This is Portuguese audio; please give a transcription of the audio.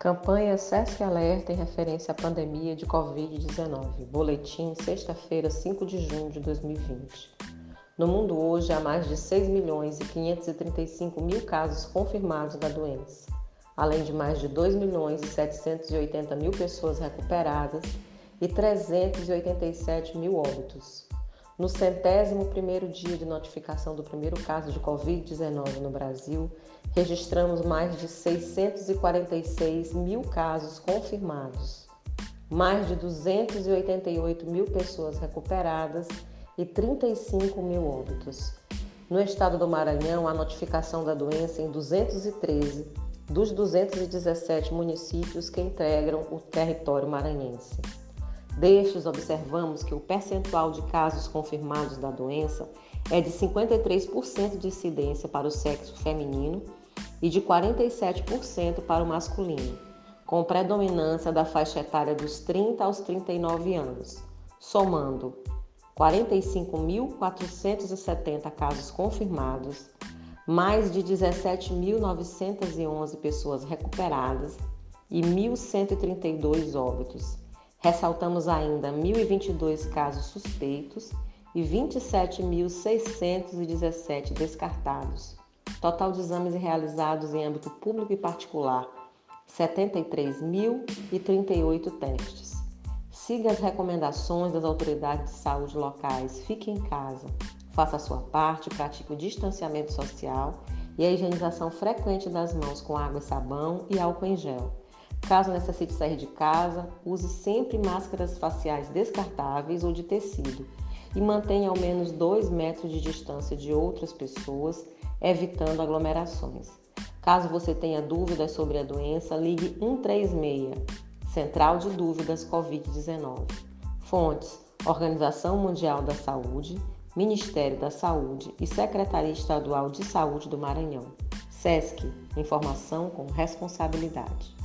Campanha SESC Alerta em referência à pandemia de Covid-19. Boletim, sexta-feira, 5 de junho de 2020. No mundo hoje há mais de 6 milhões e 535 mil casos confirmados da doença, além de mais de 2 milhões e 780 mil pessoas recuperadas e 387 mil óbitos. No centésimo primeiro dia de notificação do primeiro caso de Covid-19 no Brasil, registramos mais de 646 mil casos confirmados, mais de 288 mil pessoas recuperadas e 35 mil óbitos. No estado do Maranhão, a notificação da doença em 213 dos 217 municípios que integram o território maranhense. Destes, observamos que o percentual de casos confirmados da doença é de 53% de incidência para o sexo feminino e de 47% para o masculino, com predominância da faixa etária dos 30 aos 39 anos, somando 45.470 casos confirmados, mais de 17.911 pessoas recuperadas e 1.132 óbitos Ressaltamos ainda 1.022 casos suspeitos e 27.617 descartados. Total de exames realizados em âmbito público e particular, 73.038 testes. Siga as recomendações das autoridades de saúde locais, fique em casa, faça a sua parte, pratique o distanciamento social e a higienização frequente das mãos com água e sabão e álcool em gel. Caso necessite sair de casa, use sempre máscaras faciais descartáveis ou de tecido e mantenha ao menos 2 metros de distância de outras pessoas, evitando aglomerações. Caso você tenha dúvidas sobre a doença, ligue 136, Central de Dúvidas Covid-19. Fontes: Organização Mundial da Saúde, Ministério da Saúde e Secretaria Estadual de Saúde do Maranhão. SESC Informação com responsabilidade.